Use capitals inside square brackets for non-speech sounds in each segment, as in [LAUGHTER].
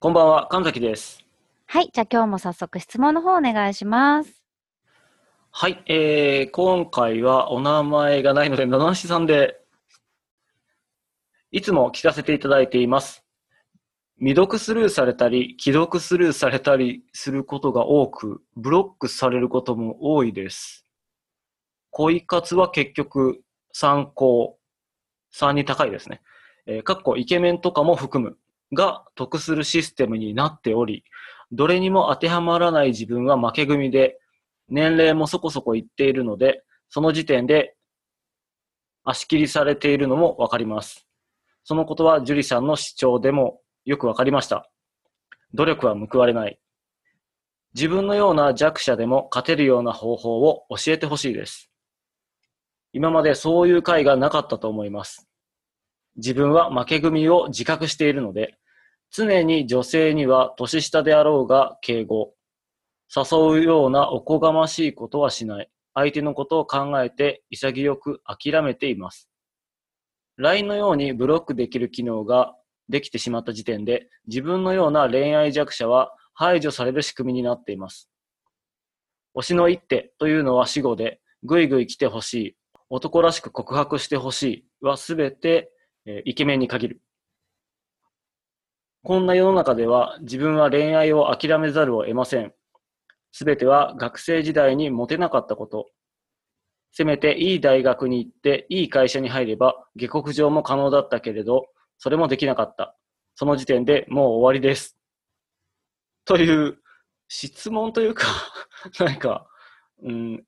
こんばんは、神崎です。はい、じゃあ今日も早速質問の方お願いします。はい、えー、今回はお名前がないので、七しさんで、いつも聞かせていただいています。未読スルーされたり、既読スルーされたりすることが多く、ブロックされることも多いです。恋活は結局、参考、3に高いですね。えー、かっこイケメンとかも含む。が得するシステムになっており、どれにも当てはまらない自分は負け組で、年齢もそこそこいっているので、その時点で足切りされているのもわかります。そのことは樹里さんの主張でもよくわかりました。努力は報われない。自分のような弱者でも勝てるような方法を教えてほしいです。今までそういう会がなかったと思います。自分は負け組を自覚しているので、常に女性には年下であろうが敬語、誘うようなおこがましいことはしない。相手のことを考えて潔く諦めています。LINE のようにブロックできる機能ができてしまった時点で、自分のような恋愛弱者は排除される仕組みになっています。推しの一手というのは死後で、ぐいぐい来てほしい、男らしく告白してほしいはすべてえイケメンに限る。こんな世の中では自分は恋愛を諦めざるを得ません。すべては学生時代にモテなかったこと。せめていい大学に行っていい会社に入れば下克上も可能だったけれど、それもできなかった。その時点でもう終わりです。という質問というか [LAUGHS] 何か、うん、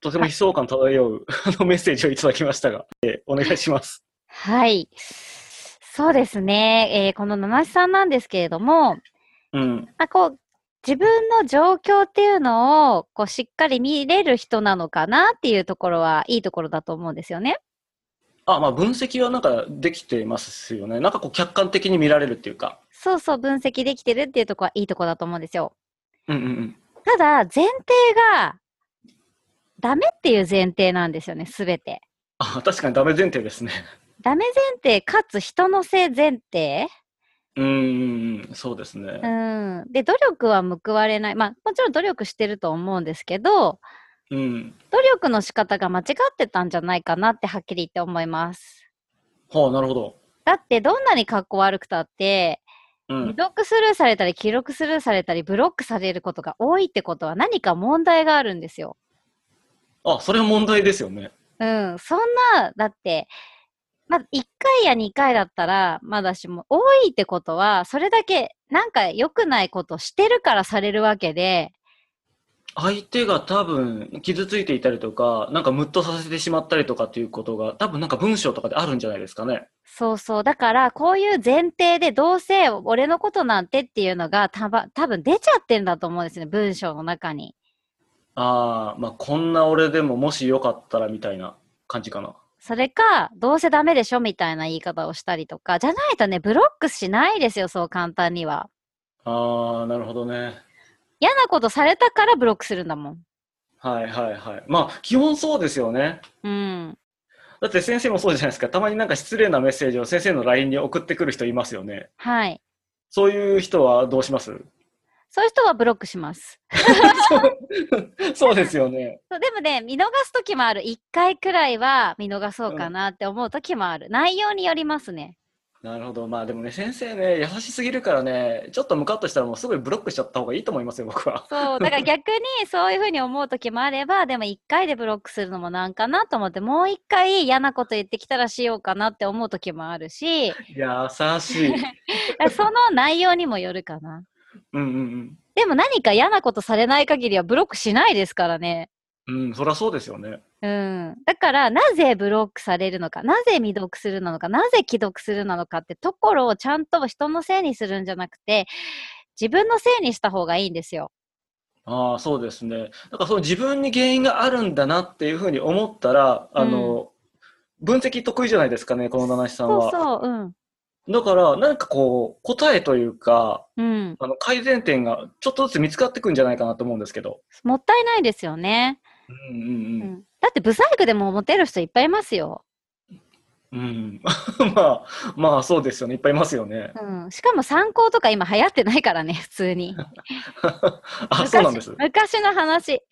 とても悲壮感漂うメッセージをいただきましたが、えお願いします。はい。そうですね。えー、この七七さんなんですけれども、うん。まあ、こう、自分の状況っていうのを、こう、しっかり見れる人なのかなっていうところは、いいところだと思うんですよね。あ、まあ、分析はなんかできてますよね。なんかこう、客観的に見られるっていうか。そうそう、分析できてるっていうところはいいところだと思うんですよ。うんうんうん。ただ、前提が、ダメっていう前提なんですよね、すべて。あ、確かにダメ前提ですね。ダメ前提かつ人のせい前提？うん、そうですね。うん。で、努力は報われない。まあ、もちろん努力してると思うんですけど、うん。努力の仕方が間違ってたんじゃないかなってはっきり言って思います。はあ、なるほど。だって、どんなに格好悪くたって、うん、未読スルーされたり、記録スルーされたり、ブロックされることが多いってことは何か問題があるんですよ。あ、それは問題ですよね。うん。そんな、だって、まあ、1回や2回だったら、まだしも、多いってことは、それだけ、なんか良くないことしてるからされるわけで、相手が多分傷ついていたりとか、なんかムッとさせてしまったりとかっていうことが、多分なんか文章とかであるんじゃないですかね。そうそう。だから、こういう前提で、どうせ俺のことなんてっていうのが、たば、多分出ちゃってんだと思うんですね、文章の中に。ああ、まあ、こんな俺でももしよかったらみたいな感じかな。それか、どうせダメでしょみたいな言い方をしたりとか、じゃないとね、ブロックしないですよ、そう簡単には。ああ、なるほどね。嫌なことされたからブロックするんだもん。はいはいはい。まあ、基本そうですよね。うん。だって先生もそうじゃないですか。たまになんか失礼なメッセージを先生の LINE に送ってくる人いますよね。はい。そういう人はどうします？そういう人はブロックします。[LAUGHS] そう [LAUGHS] そうですよね。そうでもね、見逃すときもある。1回くらいは見逃そうかなって思うときもある。内容によりますね。なるほど。まあでもね、先生ね、優しすぎるからね、ちょっとムカッとしたらもうすぐブロックしちゃった方がいいと思いますよ、僕は。そう。だから逆にそういうふうに思うときもあれば、でも1回でブロックするのもなんかなと思って、もう1回嫌なこと言ってきたらしようかなって思うときもあるし、[LAUGHS] 優しい。その内容にもよるかな。うんうんでも何か嫌なことされない限りはブロックしないですからね。うん。うん、そりゃそうですよね。うん。だから、なぜブロックされるのか、なぜ未読するなのか、なぜ既読するなのかってところをちゃんと人のせいにするんじゃなくて、自分のせいにした方がいいんですよ。ああ、そうですね。だからその自分に原因があるんだなっていうふうに思ったら、あの、分析得意じゃないですかね、この七七さんは。そうそう、うん。だから、なんかこう、答えというか、うん。あの改善点がちょっとずつ見つかってくんじゃないかなと思うんですけど。もったいないですよね。うんううんだって、ブサイクでもモテる人いっぱいいますよ。うん。うん。まあ、まあそうですよね。いっぱいいますよね。うん。しかも参考とか今流行ってないからね、普通に。[LAUGHS] あ、そうなんです。昔の話。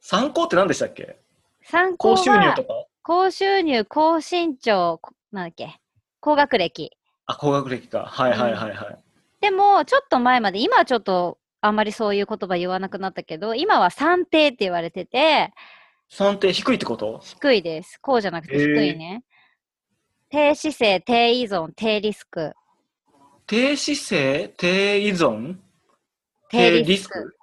参考って何でしたっけ？参考は高収入とか？高収入、高身長、こなんだっけ、高学歴。あ、高学歴か。はいはいはいはい。でも、ちょっと前まで、今はちょっと、あんまりそういう言葉言わなくなったけど、今は算定って言われてて、算定低いってこと？低いです。こうじゃなくて低いね。低姿勢、低依存、低リスク。低姿勢低依存？低リスク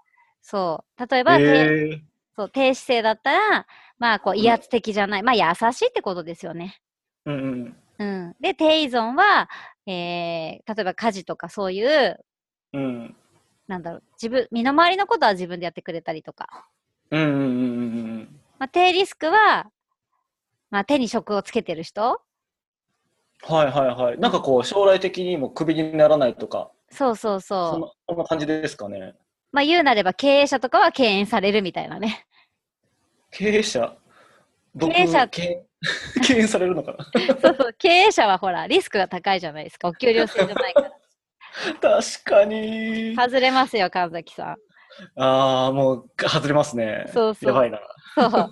そう。例えば、低ええそう低姿勢だったら、まあ、こう、威圧的じゃない。まあ、優しいってことですよね。うんうん。うん。で、低依存は、えー、例えば家事とかそういう、うん。なんだろう、自分、身の回りのことは自分でやってくれたりとか。うんうんうんうんまあ、低リスクは、まあ、手に職をつけてる人うん。はいはいはい。なんかこう、将来的にもクビにならないとか、そうそうそう。そんなそんな感じですかね。まあ、言うなれば経営者とかは敬遠されるみたいなね。経営者？僕経営者 [LAUGHS] 敬遠されるのかな？そうそう。経営者はほら、リスクが高いじゃないですか。お給料制じゃないから。[LAUGHS] 確かに。外れますよ、神崎さん。ああ、もう外れますね。そうそうやばいな。そう。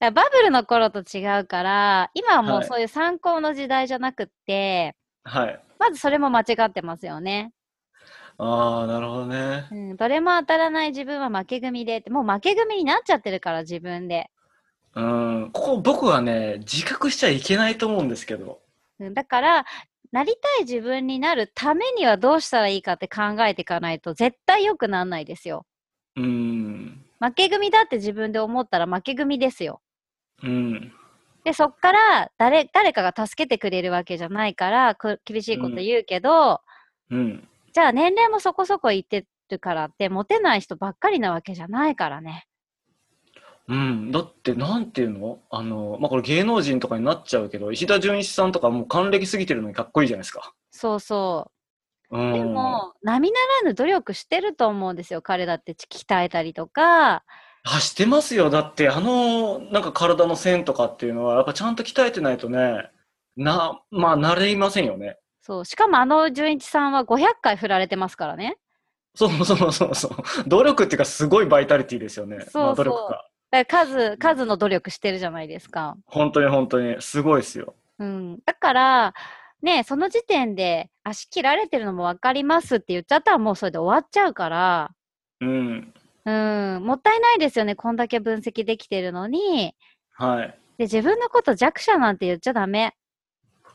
バブルの頃と違うから、今はもうはいそういう参考の時代じゃなくって、はい。まずそれも間違ってますよね。ああ、なるほどね。うん、どれも当たらない自分は負け組でって、もう負け組になっちゃってるから、自分で。うん、ここ僕はね、自覚しちゃいけないと思うんですけど。うんだから、なりたい自分になるためにはどうしたらいいかって考えていかないと絶対良くならないですよ。うん。負け組だって自分で思ったら負け組ですよ。うん。で、そっから誰、誰かが助けてくれるわけじゃないから、く厳しいこと言うけど、うん。じゃあ年齢もそこそこいってるからって、モテない人ばっかりなわけじゃないからね。うん。だって、なんていうの？あの、まあ、これ芸能人とかになっちゃうけど、石田純一さんとかもう還暦すぎてるのにかっこいいじゃないですか。そうそうう。ん。でも、並ならぬ努力してると思うんですよ。彼だって鍛えたりとか。あ、してますよ。だって、あの、なんか体の線とかっていうのは、やっぱちゃんと鍛えてないとね、な、まあ、なれませんよね。そう。しかもあの純一さんは500回振られてますからね。そうそうそうそう。努力っていうか、すごいバイタリティですよね。そうそうまあ、努力が。だから数、数の努力してるじゃないですか。本当に本当に、すごいですよ。うん。だから、ね、その時点で足切られてるのも分かりますって言っちゃったらもうそれで終わっちゃうから、うん。うん、もったいないですよね。こんだけ分析できてるのに。はい。で、自分のこと弱者なんて言っちゃダメ。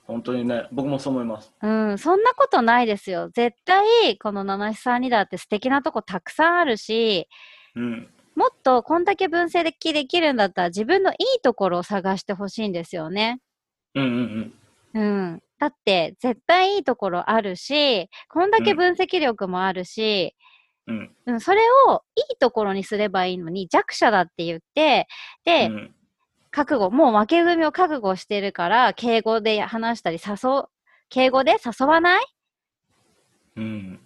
本当にね、僕もそう思います。うん、そんなことないですよ。絶対、この七七さんにだって素敵なとこたくさんあるし、うん。もっとこんだけ分析できるんだったら自分のいいところを探してほしいんですよね。うんうんうん。だって、絶対いいところあるし、こんだけ分析力もあるし、うん。うん、それをいいところにすればいいのに弱者だって言って、で、うん。覚悟、もう負け組を覚悟してるから、敬語で話したり誘う、敬語で誘わない？うん。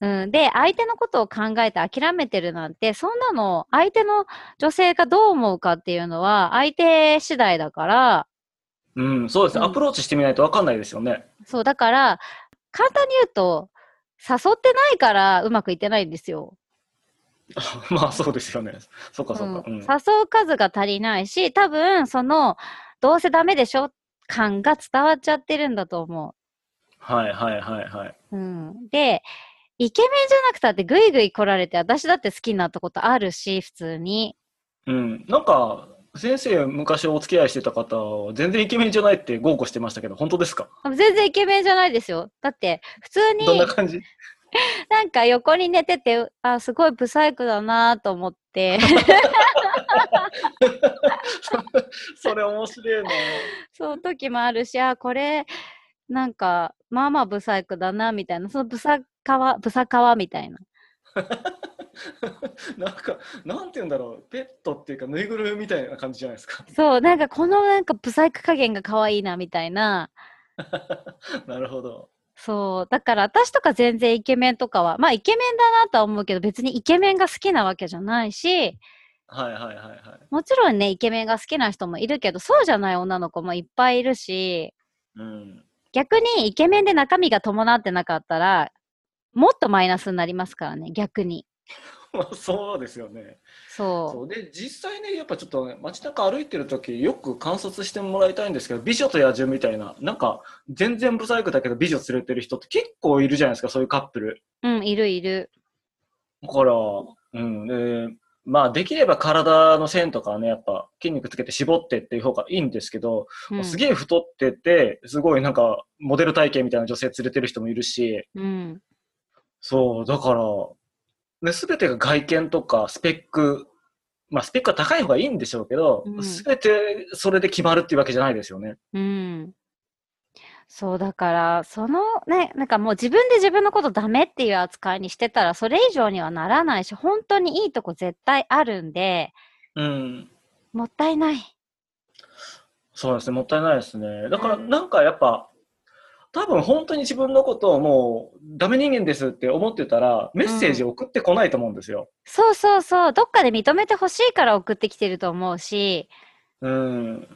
うん、で、相手のことを考えて諦めてるなんて、そんなの、相手の女性がどう思うかっていうのは、相手次第だから、うん、そうですね。うんアプローチしてみないとわかんないですよね。そう、だから、簡単に言うと、誘ってないからうまくいってないんですよ。[LAUGHS] まあそうですよね。そっかそっか。うんうん誘う数が足りないし、多分、その、どうせダメでしょ？感が伝わっちゃってるんだと思はいはいはいはい。う。うん。で、イケメンじゃなくたってグイグイ来られて、私だって好きになったことあるし、普通に。うん。なんか、先生昔お付き合いしてた方は全然イケメンじゃないって豪語してましたけど、本当ですか？全然イケメンじゃないですよ。だって、普通に、どんな感じ？[LAUGHS] なんか横に寝てて、あ、すごいブサイクだなと思って、[LAUGHS] それ面白いな。そう時もあるし、あ、これ、なんか、まあまあブサイクだな、みたいな。そのブサカワ、ブサカワみたいな。[LAUGHS] なんか、なんて言うんだろう。ペットっていうか、ぬいぐるみみたいな感じじゃないですか。そう、なんかこのなんかブサイク加減が可愛いな、みたいな。[LAUGHS] なるほど。そう。だから私とか全然イケメンとかは、まあイケメンだなとは思うけど、別にイケメンが好きなわけじゃないし、はいはいはいはい。もちろんね、イケメンが好きな人もいるけど、そうじゃない女の子もいっぱいいるし、うん。逆にイケメンで中身が伴ってなかったら、もっとマイナスになりますからね、逆に。ま [LAUGHS] あそうですよね。そそうで実際ねやっぱちょっとね街中歩いてる時よく観察してもらいたいんですけど美女と野獣みたいななんか全然ブサイクだけど美女連れてる人って結構いるじゃないですかそういうカップルう。うん、いるいる。だからうんでまあできれば体の線とかはねやっぱ筋肉つけて絞ってっていう方がいいんですけど、うん、すげえ太っててすごいなんかモデル体型みたいな女性連れてる人もいるしうん。そうだからね、全てが外見とかスペック、まあ、スペックが高い方がいいんでしょうけどうん、すべ、てそれで決まるっていうわけじゃないですよね。うん。そう、だから、そのね、なんかもう自分で自分のことダメっていう扱いにしてたら、それ以上にはならないし、本当にいいとこ絶対あるんで、うん。もったいない。そうですね、もったいないですね。だから、うんなんかやっぱ、多分本当に自分のことをもうダメ人間ですって思ってたら、メッセージを送ってこないと思うんですよ。そうそうそう、どっかで認めてほしいから送ってきてると思うし、うん。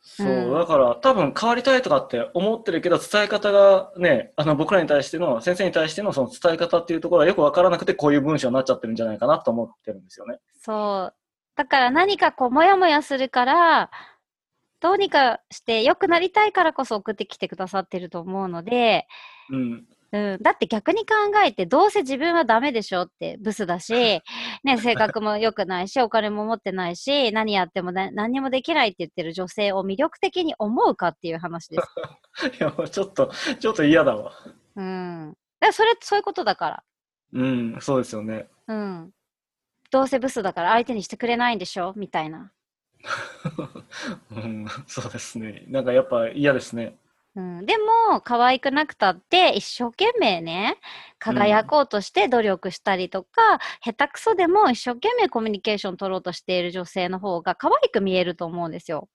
そう、うんだから多分変わりたいとかって思ってるけど、伝え方がね、あの僕らに対しての、先生に対してのその伝え方っていうところはよくわからなくて、こういう文章になっちゃってるんじゃないかなと思ってるんですよね。そう。だから何かこう、もやもやするから、どうにかして良くなりたいからこそ送ってきてくださってると思うので、うん。うん、だって逆に考えて、どうせ自分はダメでしょってブスだし、[LAUGHS] ね、性格も良くないし、お金も持ってないし、何やってもね何にもできないって言ってる女性を魅力的に思うかっていう話です。[LAUGHS] いや、ちょっと、ちょっと嫌だわ。うん。だからそれ、そういうことだから。うん、そうですよね。うん。どうせブスだから相手にしてくれないんでしょ？みたいな。[LAUGHS] うん、そうですね。なんかやっぱ嫌ですね。うん、でも、可愛くなくたって、一生懸命ね、輝こうとして努力したりとか、下手くそでも一生懸命コミュニケーション取ろうとしている女性の方が可愛く見えると思うんですよ。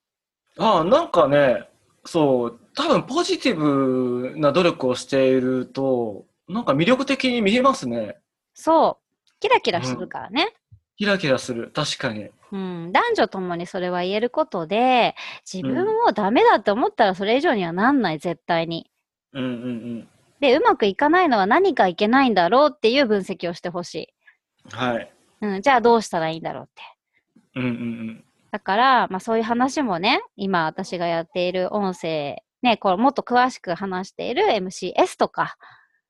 ああ、なんかね、そう、多分ポジティブな努力をしていると、なんか魅力的に見えますね。そう。キラキラするからね。キラキラする。確かに。うん、男女ともにそれは言えることで、自分をダメだって思ったらそれ以上にはなんない、絶対に。うんうんうん。で、うまくいかないのは何かいけないんだろうっていう分析をしてほしい。はい。うん、じゃあどうしたらいいんだろうって。うんうんうん。だから、まあそういう話もね、今私がやっている音声、ね、これもっと詳しく話している MCS とか、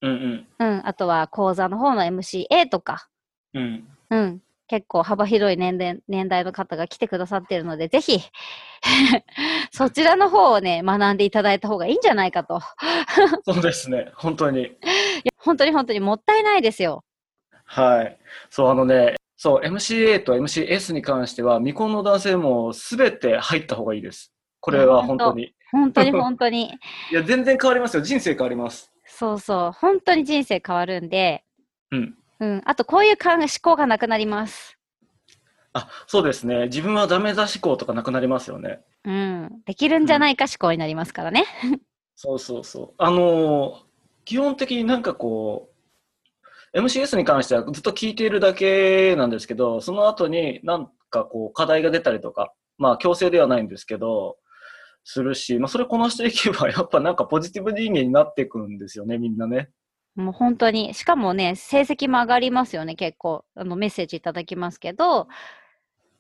うんうん。うん、あとは講座の方の MCA とか、うん。うん、結構幅広い年齢年代の方が来てくださっているので、ぜひ、[LAUGHS] そちらの方をね、学んでいただいた方がいいんじゃないかと。そうですね。本当に。いや本当に本当にもったいないですよ。はい。そう、あのね、そう、MCA と MCS に関しては、未婚の男性も全て入った方がいいです。これは本当に。本当に [LAUGHS] 本当に。いや、全然変わりますよ。人生変わります。そうそう。本当に人生変わるんで、うん。うん。あと、こういう考え思考がなくなります。あ、そうですね。自分はダメだ思考とかなくなりますよね。うん。できるんじゃないか思考になりますからね。[LAUGHS] そうそうそう。あのー基本的になんかこう、MCS に関してはずっと聞いているだけなんですけど、その後になんかこう課題が出たりとか、まあ強制ではないんですけど、するし、まあそれこなしていけばやっぱなんかポジティブ人間になっていくんですよね、みんなね。もう本当に。しかもね、成績も上がりますよね、結構。あの、メッセージいただきますけど、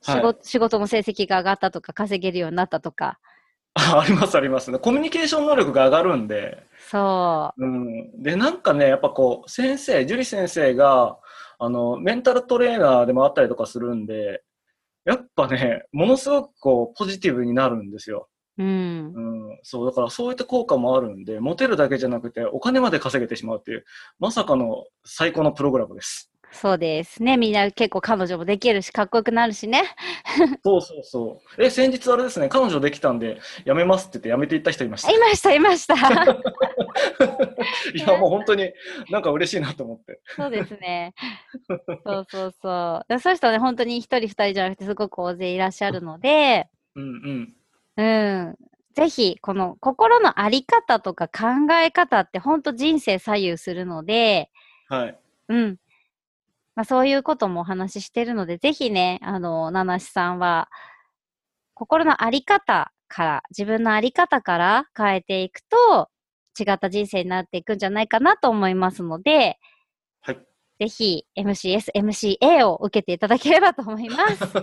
仕事、はい仕事の成績が上がったとか、稼げるようになったとか。あありますありますね。コミュニケーション能力が上がるんで、そうん。で、なんかね、やっぱこう、先生、樹里先生が、あの、メンタルトレーナーでもあったりとかするんで、やっぱね、ものすごくこう、ポジティブになるんですよ。う。うん。うん。そう、だからそういった効果もあるんで、モテるだけじゃなくて、お金まで稼げてしまうっていう、まさかの最高のプログラムです。そうですね。みんな結構彼女もできるし、かっこよくなるしね。[LAUGHS] そうそうそう。え、先日あれですね、彼女できたんで、辞めますって言って辞めていった人いました。いました、いました。[LAUGHS] いや、もう本当になんか嬉しいなと思って。そうですね。そうそうそう。でそういう人はね、本当に一人二人じゃなくて、すごく大勢いらっしゃるので、うんうん。うん。ぜひ、この心のあり方とか考え方って本当人生左右するので、はい。うん。まあそういうこともお話ししてるので、ぜひね、あの、ナナシさんは、心のあり方から、自分のあり方から変えていくと、違った人生になっていくんじゃないかなと思いますので、はい。ぜひ MCS、MCA を受けていただければと思います。[LAUGHS]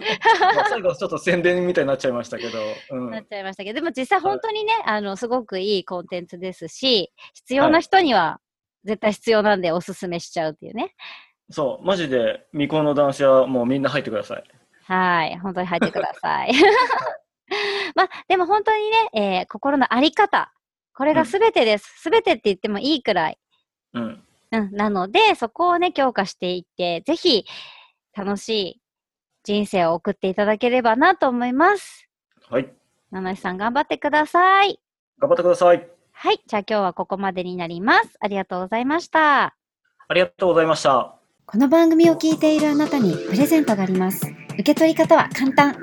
まあ最後ちょっと宣伝みたいになっちゃいましたけど、うん。なっちゃいましたけど、でも実際本当にね、あの、すごくいいコンテンツですし、必要な人には絶対必要なんでおすすめしちゃうっていうね。そう、マジで未婚の男子はもうみんな入ってください。はい。本当に入ってください。[LAUGHS] まあ、でも本当にね、えー心のあり方。これが全てです。全てって言ってもいいくらい。うん。うん。なので、そこをね、強化していって、ぜひ、楽しい人生を送っていただければなと思います。はい。七井さん頑張ってください。頑張ってください。はい。じゃあ今日はここまでになります。ありがとうございました。ありがとうございました。この番組を聞いているあなたにプレゼントがあります。受け取り方は簡単。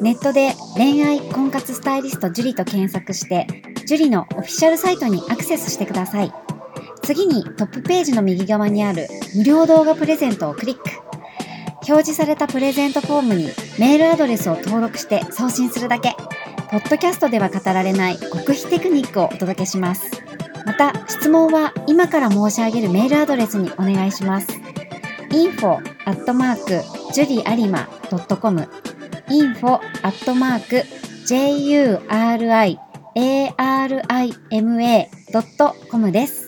ネットで恋愛婚活スタイリスト樹と検索して、樹のオフィシャルサイトにアクセスしてください。次にトップページの右側にある無料動画プレゼントをクリック。表示されたプレゼントフォームにメールアドレスを登録して送信するだけ。ポッドキャストでは語られない極秘テクニックをお届けします。また、質問は今から申し上げるメールアドレスにお願いします。info アットマーク juriarima.com info アットマーク juriarima.com です。